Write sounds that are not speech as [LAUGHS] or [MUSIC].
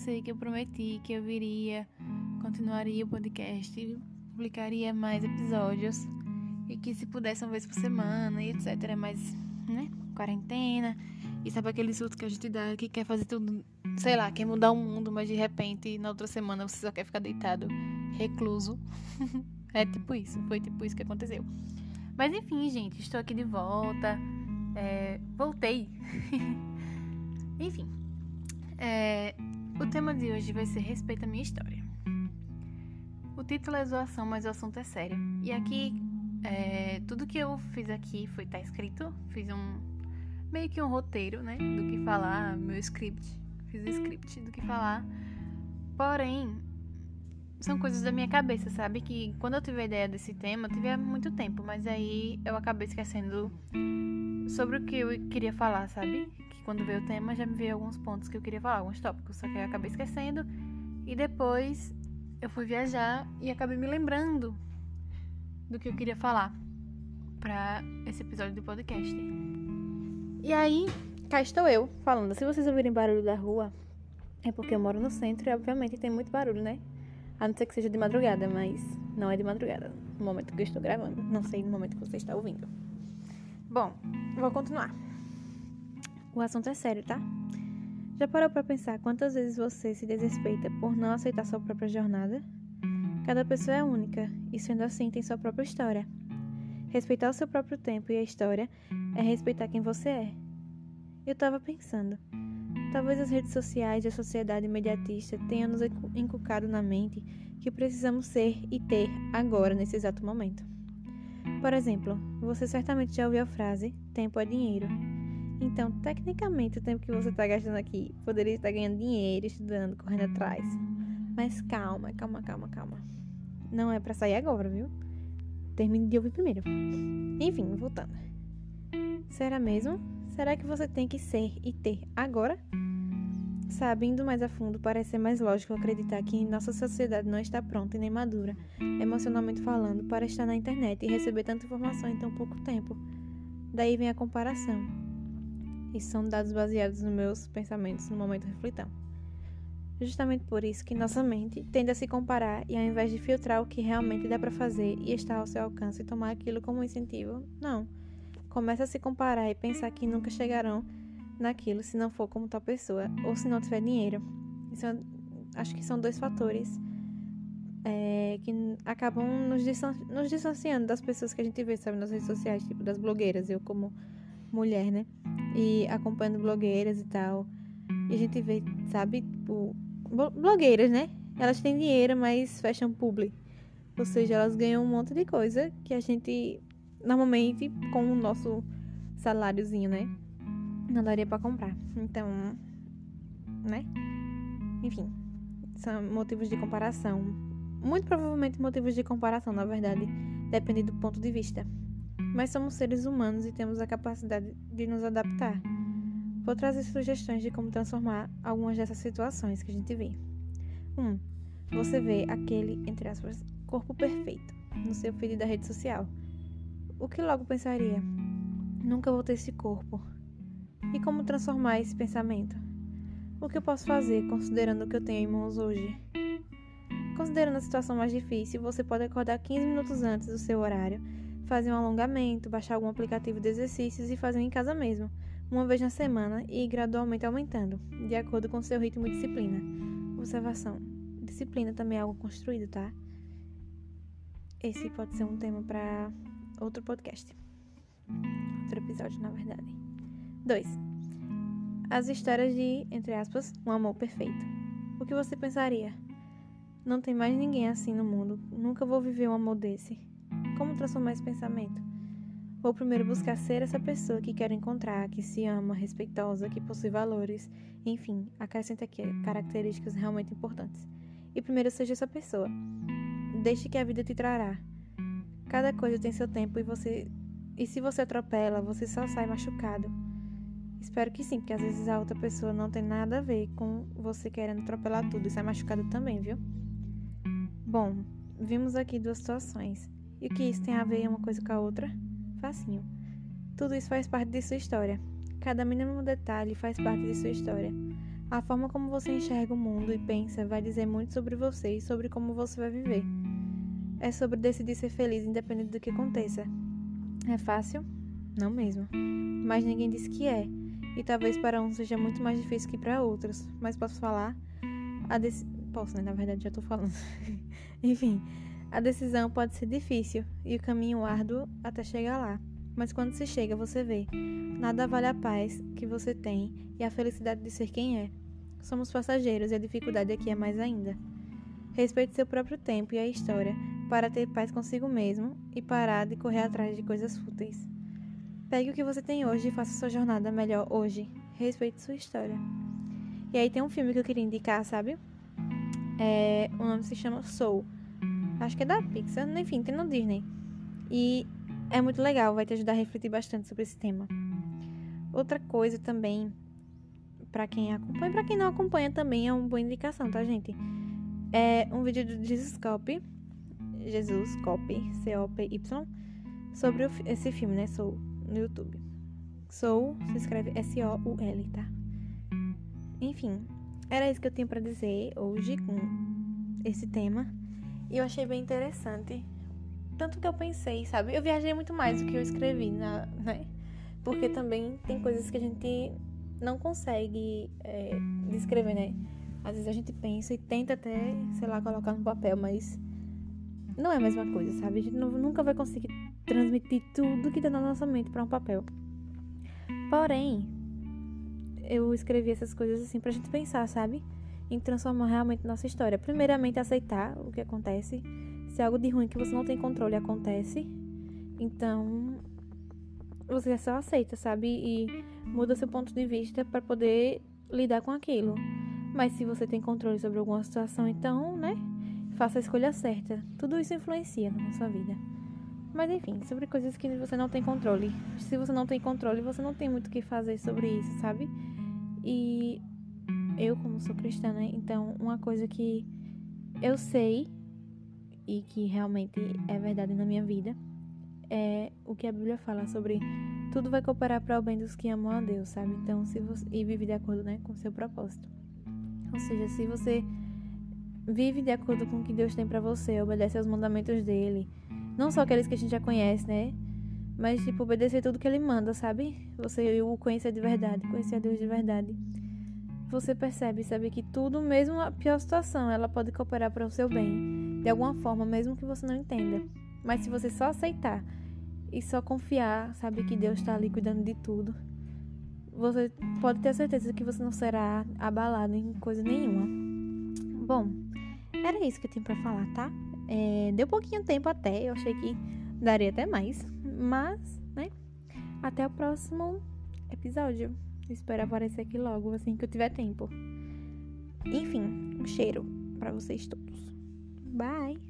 sei que eu prometi que eu viria, continuaria o podcast, publicaria mais episódios e que se pudesse uma vez por semana e etc. Mas, né? Quarentena. E sabe aquele surto que a gente dá que quer fazer tudo, sei lá, quer mudar o mundo, mas de repente na outra semana você só quer ficar deitado, recluso. [LAUGHS] é tipo isso, foi tipo isso que aconteceu. Mas enfim, gente, estou aqui de volta. É, voltei. [LAUGHS] enfim. É, o tema de hoje vai ser Respeita minha história. O título é zoação, mas o assunto é sério. E aqui, é, tudo que eu fiz aqui foi tá escrito. Fiz um meio que um roteiro, né? Do que falar, meu script. Fiz o script do que falar. Porém, são coisas da minha cabeça, sabe? Que quando eu tive a ideia desse tema, eu tive há muito tempo, mas aí eu acabei esquecendo sobre o que eu queria falar, sabe? Que quando veio o tema já me veio alguns pontos que eu queria falar, alguns tópicos, só que eu acabei esquecendo. E depois eu fui viajar e acabei me lembrando do que eu queria falar para esse episódio do podcast. E aí, cá estou eu falando. Se vocês ouvirem barulho da rua, é porque eu moro no centro e obviamente tem muito barulho, né? A não ser que seja de madrugada, mas não é de madrugada no momento que eu estou gravando. Não sei no momento que você está ouvindo. Bom, vou continuar. O assunto é sério, tá? Já parou para pensar quantas vezes você se desrespeita por não aceitar sua própria jornada? Cada pessoa é única e, sendo assim, tem sua própria história. Respeitar o seu próprio tempo e a história é respeitar quem você é. Eu estava pensando, talvez as redes sociais e a sociedade imediatista tenham nos inculcado na mente que precisamos ser e ter agora, nesse exato momento. Por exemplo, você certamente já ouviu a frase: tempo é dinheiro. Então, tecnicamente, o tempo que você está gastando aqui poderia estar ganhando dinheiro, estudando, correndo atrás. Mas calma, calma, calma, calma. Não é para sair agora, viu? Termine de ouvir primeiro. Enfim, voltando. Será mesmo? Será que você tem que ser e ter agora? Sabe, indo mais a fundo, parece ser mais lógico acreditar que nossa sociedade não está pronta e nem madura, emocionalmente falando, para estar na internet e receber tanta informação em tão pouco tempo. Daí vem a comparação. E são dados baseados nos meus pensamentos no momento reflitão. Justamente por isso que nossa mente tende a se comparar e ao invés de filtrar o que realmente dá para fazer e está ao seu alcance e tomar aquilo como incentivo, não. Começa a se comparar e pensar que nunca chegarão naquilo se não for como tal pessoa ou se não tiver dinheiro. Isso, é, acho que são dois fatores é, que acabam nos, nos distanciando das pessoas que a gente vê, sabe, nas redes sociais, tipo das blogueiras, eu como mulher, né? E acompanhando blogueiras e tal. E a gente vê, sabe, tipo, blogueiras, né? Elas têm dinheiro, mas fecham publi. Ou seja, elas ganham um monte de coisa que a gente, normalmente, com o nosso saláriozinho, né? Não daria para comprar. Então, né? Enfim, são motivos de comparação. Muito provavelmente motivos de comparação, na verdade, depende do ponto de vista. Mas somos seres humanos e temos a capacidade de nos adaptar. Vou trazer sugestões de como transformar algumas dessas situações que a gente vê. 1. Um, você vê aquele, entre aspas, corpo perfeito no seu feed da rede social. O que logo pensaria? Nunca vou ter esse corpo. E como transformar esse pensamento? O que eu posso fazer considerando o que eu tenho em mãos hoje? Considerando a situação mais difícil, você pode acordar 15 minutos antes do seu horário, fazer um alongamento, baixar algum aplicativo de exercícios e fazer em casa mesmo uma vez na semana e gradualmente aumentando, de acordo com seu ritmo e disciplina. Observação: disciplina também é algo construído, tá? Esse pode ser um tema para outro podcast. Outro episódio, na verdade. 2. As histórias de, entre aspas, um amor perfeito. O que você pensaria? Não tem mais ninguém assim no mundo. Nunca vou viver um amor desse. Como transformar esse pensamento? Vou primeiro buscar ser essa pessoa que quero encontrar, que se ama, respeitosa, que possui valores, enfim, acrescenta aqui características realmente importantes. E primeiro seja essa pessoa. Deixe que a vida te trará. Cada coisa tem seu tempo e você e se você atropela, você só sai machucado. Espero que sim, porque às vezes a outra pessoa não tem nada a ver com você querendo atropelar tudo e sai machucado também, viu? Bom, vimos aqui duas situações. E o que isso tem a ver uma coisa com a outra? Facinho. Tudo isso faz parte de sua história. Cada mínimo detalhe faz parte de sua história. A forma como você enxerga o mundo e pensa vai dizer muito sobre você e sobre como você vai viver. É sobre decidir ser feliz independente do que aconteça. É fácil? Não mesmo. Mas ninguém diz que é. E talvez para uns seja muito mais difícil que para outros. Mas posso falar? A dec... Posso, né? Na verdade, já tô falando. [LAUGHS] Enfim, a decisão pode ser difícil e o caminho árduo até chegar lá. Mas quando se chega, você vê. Nada vale a paz que você tem e a felicidade de ser quem é. Somos passageiros e a dificuldade aqui é mais ainda. Respeite seu próprio tempo e a história para ter paz consigo mesmo e parar de correr atrás de coisas fúteis. Pegue o que você tem hoje e faça sua jornada melhor hoje. Respeite sua história. E aí tem um filme que eu queria indicar, sabe? É, o nome se chama Soul. Acho que é da Pixar, enfim, tem no Disney. E é muito legal, vai te ajudar a refletir bastante sobre esse tema. Outra coisa também para quem acompanha, para quem não acompanha também é uma boa indicação, tá, gente? É um vídeo do Jesus Copy, Jesus Copy, C-O-P-Y, sobre esse filme, né? Soul, no YouTube. Soul se escreve S-O-U-L, tá? Enfim, era isso que eu tinha para dizer hoje com esse tema. E eu achei bem interessante. Tanto que eu pensei, sabe? Eu viajei muito mais do que eu escrevi, na, né? Porque também tem coisas que a gente não consegue é, descrever, né? Às vezes a gente pensa e tenta até, sei lá, colocar no papel, mas não é a mesma coisa, sabe? A gente não, nunca vai conseguir transmitir tudo que tá na nossa mente para um papel. Porém, eu escrevi essas coisas assim pra gente pensar, sabe? Em transformar realmente nossa história. Primeiramente, aceitar o que acontece. Se algo de ruim que você não tem controle acontece, então você só aceita, sabe? E muda seu ponto de vista para poder lidar com aquilo. Mas se você tem controle sobre alguma situação, então, né? Faça a escolha certa. Tudo isso influencia na sua vida. Mas enfim, sobre coisas que você não tem controle. Se você não tem controle, você não tem muito o que fazer sobre isso, sabe? E eu, como sou cristã, né? Então, uma coisa que eu sei e que realmente é verdade na minha vida é o que a Bíblia fala sobre tudo vai cooperar para o bem dos que amam a Deus, sabe? Então, se você e vive de acordo, né, com seu propósito. Ou seja, se você vive de acordo com o que Deus tem para você, obedece aos mandamentos dele, não só aqueles que a gente já conhece, né? Mas tipo obedecer tudo que ele manda, sabe? Você o conhecer de verdade, conhecer a Deus de verdade. Você percebe, sabe que tudo, mesmo a pior situação, ela pode cooperar para o seu bem, de alguma forma, mesmo que você não entenda. Mas se você só aceitar e só confiar, sabe que Deus está ali cuidando de tudo, você pode ter certeza que você não será abalado em coisa nenhuma. Bom, era isso que eu tinha para falar, tá? É, deu pouquinho tempo até, eu achei que daria até mais, mas, né? Até o próximo episódio. Espero aparecer aqui logo, assim que eu tiver tempo. Enfim, um cheiro para vocês todos. Bye!